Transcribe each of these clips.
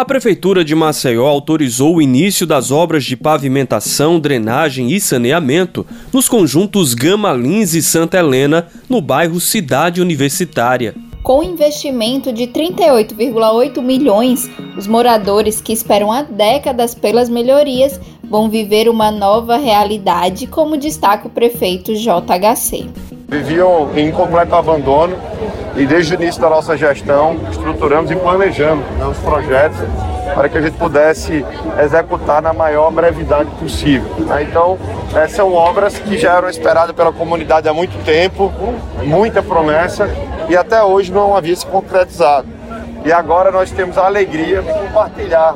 A Prefeitura de Maceió autorizou o início das obras de pavimentação, drenagem e saneamento nos conjuntos Gama Lins e Santa Helena, no bairro Cidade Universitária. Com investimento de 38,8 milhões, os moradores que esperam há décadas pelas melhorias vão viver uma nova realidade, como destaca o prefeito JHC. Viviam em completo abandono e desde o início da nossa gestão estruturamos e planejamos né, os projetos para que a gente pudesse executar na maior brevidade possível. Né. Então, são obras que já eram esperadas pela comunidade há muito tempo, muita promessa e até hoje não havia se concretizado. E agora nós temos a alegria de compartilhar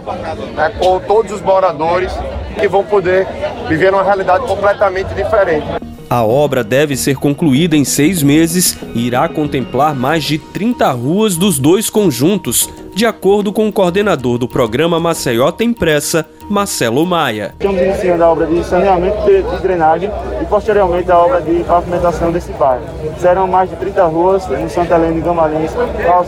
né, com todos os moradores que vão poder viver uma realidade completamente diferente. A obra deve ser concluída em seis meses e irá contemplar mais de 30 ruas dos dois conjuntos, de acordo com o coordenador do programa Maceió Tem Pressa, Marcelo Maia. Estamos iniciando a obra de saneamento de, drenagem e posteriormente a obra de pavimentação desse bairro. Serão mais de 30 ruas no Santa Helena e Gamalins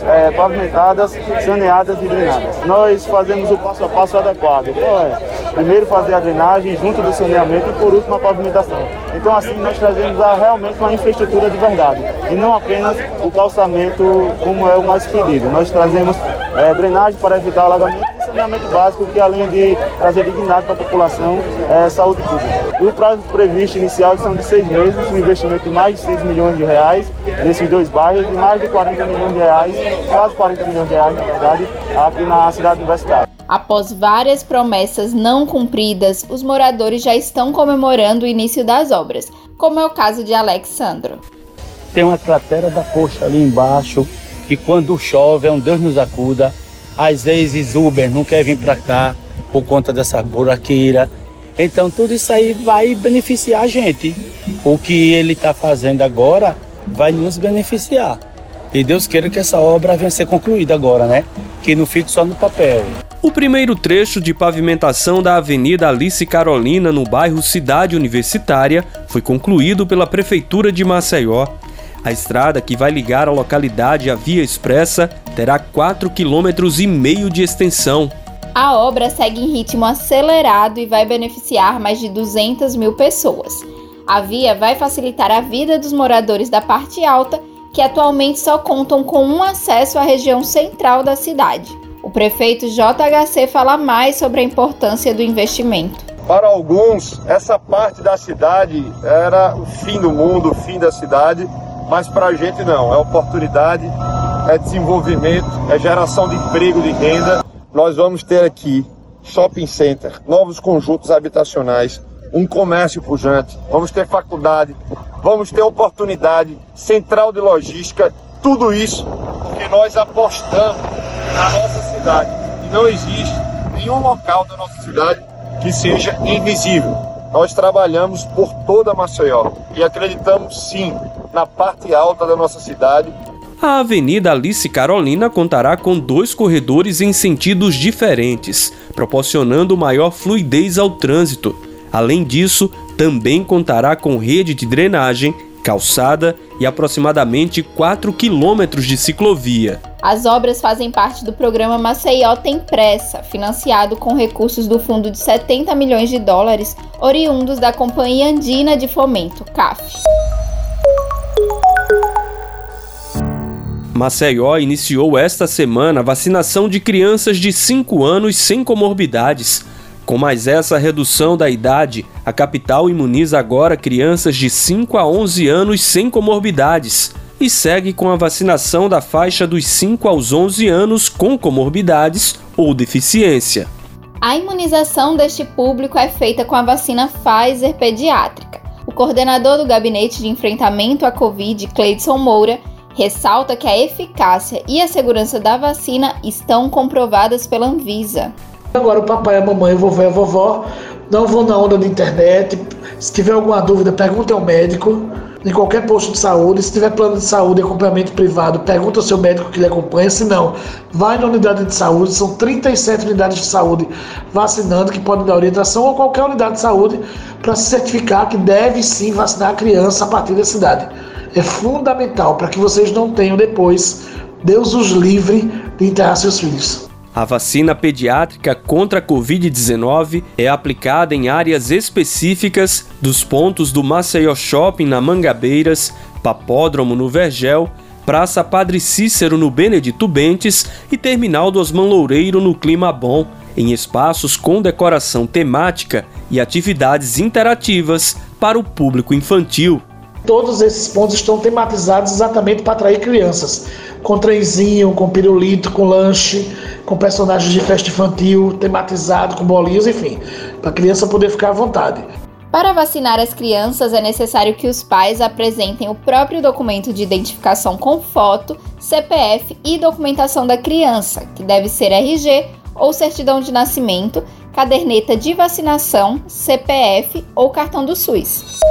é, pavimentadas, saneadas e drenadas. Nós fazemos o passo a passo adequado. Então, é, primeiro fazer a drenagem junto do saneamento e por último a pavimentação. Então assim nós trazemos a, realmente uma infraestrutura de verdade e não apenas o calçamento como é o mais pedido. Nós trazemos é, drenagem para evitar alagamento e saneamento básico que além de trazer dignidade para a população, é saúde pública. E o prazo previsto inicial são de seis meses, um investimento de mais de 6 milhões de reais nesses dois bairros e mais de 40 milhões de reais, quase 40 milhões de reais na verdade, aqui na cidade universitária. Após várias promessas não cumpridas, os moradores já estão comemorando o início das obras, como é o caso de Alexandro. Tem uma cratera da coxa ali embaixo, que quando chove é um Deus nos acuda. Às vezes Uber não quer vir para cá por conta dessa buraqueira. Então tudo isso aí vai beneficiar a gente. O que ele está fazendo agora vai nos beneficiar. E Deus queira que essa obra venha a ser concluída agora, né? Que não fique só no papel. O primeiro trecho de pavimentação da Avenida Alice Carolina, no bairro Cidade Universitária, foi concluído pela Prefeitura de Maceió a estrada que vai ligar a localidade à Via Expressa terá 4,5 km de extensão. A obra segue em ritmo acelerado e vai beneficiar mais de 200 mil pessoas. A via vai facilitar a vida dos moradores da parte alta, que atualmente só contam com um acesso à região central da cidade. O prefeito JHC fala mais sobre a importância do investimento. Para alguns, essa parte da cidade era o fim do mundo, o fim da cidade mas para a gente não. É oportunidade, é desenvolvimento, é geração de emprego, de renda. Nós vamos ter aqui shopping center, novos conjuntos habitacionais, um comércio pujante, vamos ter faculdade, vamos ter oportunidade, central de logística, tudo isso que nós apostamos na nossa cidade. E não existe nenhum local da nossa cidade que seja invisível. Nós trabalhamos por toda Maceió e acreditamos sim na parte alta da nossa cidade. A Avenida Alice Carolina contará com dois corredores em sentidos diferentes, proporcionando maior fluidez ao trânsito. Além disso, também contará com rede de drenagem, calçada e aproximadamente 4 quilômetros de ciclovia. As obras fazem parte do programa Maceió Tem Pressa, financiado com recursos do fundo de 70 milhões de dólares, oriundos da Companhia Andina de Fomento, CAF. Maceió iniciou esta semana a vacinação de crianças de 5 anos sem comorbidades. Com mais essa redução da idade, a capital imuniza agora crianças de 5 a 11 anos sem comorbidades e segue com a vacinação da faixa dos 5 aos 11 anos com comorbidades ou deficiência. A imunização deste público é feita com a vacina Pfizer pediátrica. O coordenador do Gabinete de Enfrentamento à Covid, Cleidson Moura, ressalta que a eficácia e a segurança da vacina estão comprovadas pela Anvisa. Agora o papai, a mamãe, o vovô e a vovó não vão na onda da internet. Se tiver alguma dúvida, pergunte ao médico em qualquer posto de saúde. Se tiver plano de saúde e acompanhamento privado, pergunta ao seu médico que lhe acompanha. Se não, vai na unidade de saúde. São 37 unidades de saúde vacinando que podem dar orientação ou qualquer unidade de saúde para se certificar que deve sim vacinar a criança a partir da cidade. É fundamental para que vocês não tenham depois, Deus os livre de enterrar seus filhos. A vacina pediátrica contra a Covid-19 é aplicada em áreas específicas dos pontos do Maceió Shopping na Mangabeiras, Papódromo no Vergel, Praça Padre Cícero no Benedito Bentes e Terminal do Osman Loureiro no Clima Bom, em espaços com decoração temática e atividades interativas para o público infantil. Todos esses pontos estão tematizados exatamente para atrair crianças, com trenzinho, com pirulito, com lanche, com personagens de festa infantil, tematizado, com bolinhos, enfim, para a criança poder ficar à vontade. Para vacinar as crianças, é necessário que os pais apresentem o próprio documento de identificação com foto, CPF e documentação da criança, que deve ser RG ou certidão de nascimento, caderneta de vacinação, CPF ou cartão do SUS.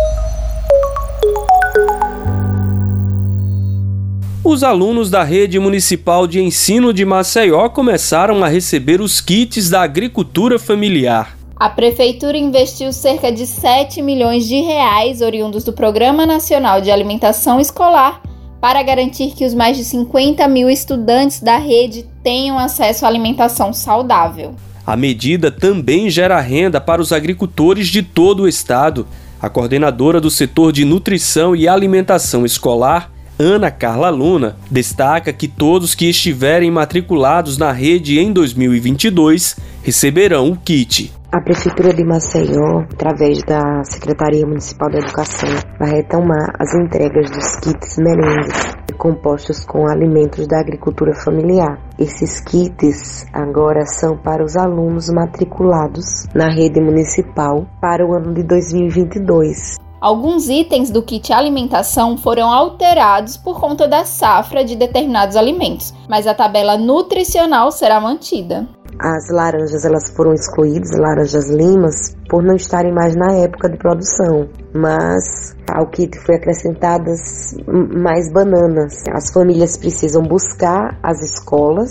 Os alunos da Rede Municipal de Ensino de Maceió começaram a receber os kits da agricultura familiar. A prefeitura investiu cerca de 7 milhões de reais oriundos do Programa Nacional de Alimentação Escolar para garantir que os mais de 50 mil estudantes da rede tenham acesso à alimentação saudável. A medida também gera renda para os agricultores de todo o estado. A coordenadora do setor de nutrição e alimentação escolar, Ana Carla Luna, destaca que todos que estiverem matriculados na rede em 2022 receberão o kit. A Prefeitura de Maceió, através da Secretaria Municipal da Educação, vai retomar as entregas dos kits merengues compostos com alimentos da agricultura familiar. Esses kits agora são para os alunos matriculados na rede municipal para o ano de 2022. Alguns itens do kit alimentação foram alterados por conta da safra de determinados alimentos, mas a tabela nutricional será mantida. As laranjas elas foram excluídas, laranjas limas, por não estarem mais na época de produção, mas ao kit foi acrescentadas mais bananas. As famílias precisam buscar as escolas,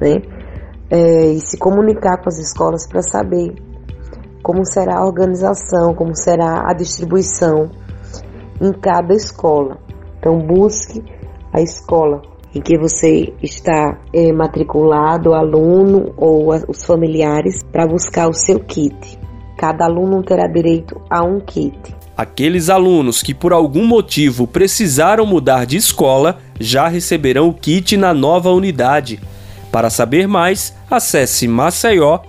né, é, e se comunicar com as escolas para saber como será a organização, como será a distribuição em cada escola. Então busque a escola em que você está é, matriculado, aluno ou os familiares, para buscar o seu kit. Cada aluno terá direito a um kit. Aqueles alunos que por algum motivo precisaram mudar de escola já receberão o kit na nova unidade. Para saber mais, acesse maceió.al.gov.br.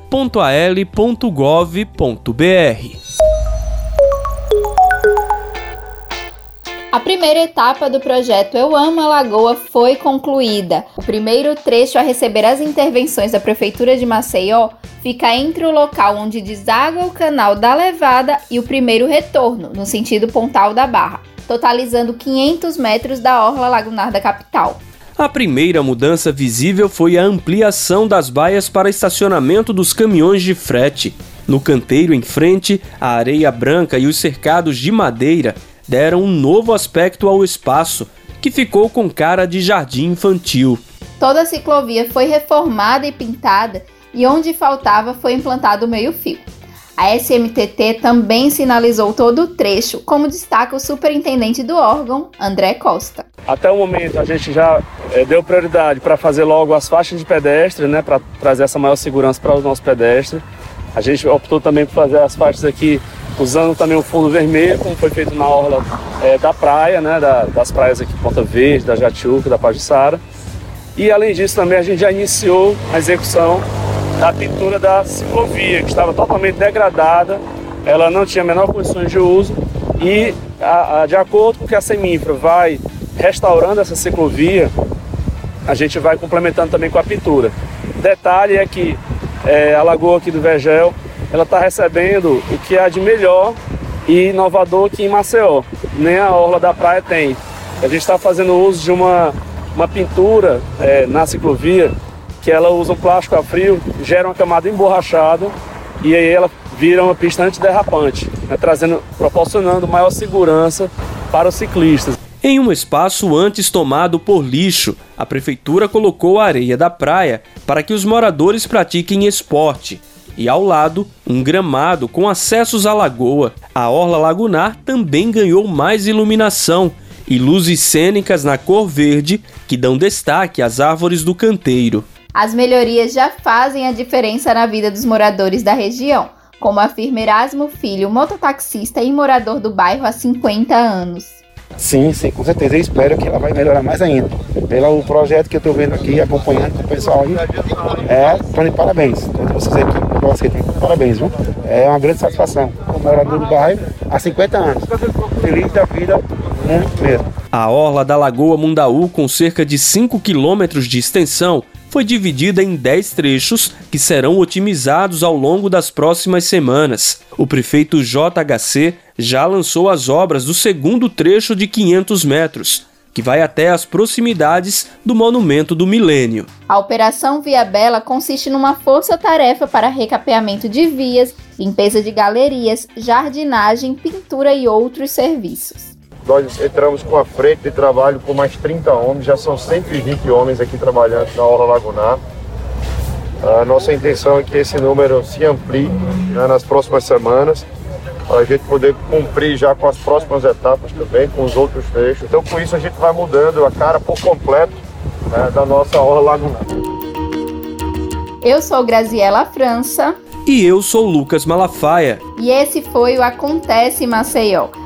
A primeira etapa do projeto Eu Amo a Lagoa foi concluída. O primeiro trecho a receber as intervenções da Prefeitura de Maceió fica entre o local onde deságua o canal da Levada e o primeiro retorno, no sentido Pontal da Barra, totalizando 500 metros da orla lagunar da capital. A primeira mudança visível foi a ampliação das baias para estacionamento dos caminhões de frete. No canteiro em frente, a areia branca e os cercados de madeira deram um novo aspecto ao espaço, que ficou com cara de jardim infantil. Toda a ciclovia foi reformada e pintada e onde faltava foi implantado o meio-fio. A SMTT também sinalizou todo o trecho, como destaca o superintendente do órgão, André Costa. Até o momento a gente já é, deu prioridade para fazer logo as faixas de pedestre, né, para trazer essa maior segurança para os nossos pedestres. A gente optou também por fazer as faixas aqui usando também o fundo vermelho, como foi feito na orla é, da praia, né, da, das praias aqui Ponta Verde, da Jatiuca, da Pajuçara. E além disso também a gente já iniciou a execução da pintura da ciclovia, que estava totalmente degradada, ela não tinha menor condições de uso e a, a, de acordo com que a Seminfra vai restaurando essa ciclovia, a gente vai complementando também com a pintura. Detalhe é que é, a lagoa aqui do Vergel ela está recebendo o que há de melhor e inovador aqui em Maceió. Nem a orla da praia tem. A gente está fazendo uso de uma, uma pintura é, na ciclovia que ela usa um plástico a frio, gera uma camada emborrachada e aí ela vira uma pista antiderrapante, né, trazendo, proporcionando maior segurança para os ciclistas. Em um espaço antes tomado por lixo, a prefeitura colocou a areia da praia para que os moradores pratiquem esporte e ao lado um gramado com acessos à lagoa. A orla lagunar também ganhou mais iluminação e luzes cênicas na cor verde que dão destaque às árvores do canteiro. As melhorias já fazem a diferença na vida dos moradores da região, como afirma Erasmo Filho, mototaxista e morador do bairro há 50 anos. Sim, sim, com certeza. Eu espero que ela vai melhorar mais ainda. Pelo projeto que eu estou vendo aqui, acompanhando com o pessoal aí, é, de parabéns. Todos vocês aqui, você tem parabéns, viu? É uma grande satisfação. Como morador do bairro há 50 anos. Feliz da vida, muito mesmo. A orla da Lagoa Mundaú, com cerca de 5 quilômetros de extensão, foi dividida em 10 trechos que serão otimizados ao longo das próximas semanas. O prefeito JHC já lançou as obras do segundo trecho de 500 metros, que vai até as proximidades do Monumento do Milênio. A Operação Via Bela consiste numa força-tarefa para recapeamento de vias, limpeza de galerias, jardinagem, pintura e outros serviços. Nós entramos com a frente de trabalho com mais 30 homens, já são 120 homens aqui trabalhando na Orla Lagunar. A nossa intenção é que esse número se amplie né, nas próximas semanas, para a gente poder cumprir já com as próximas etapas também, com os outros trechos. Então, com isso, a gente vai mudando a cara por completo né, da nossa Orla Lagunar. Eu sou Graziela França. E eu sou Lucas Malafaia. E esse foi o Acontece Maceió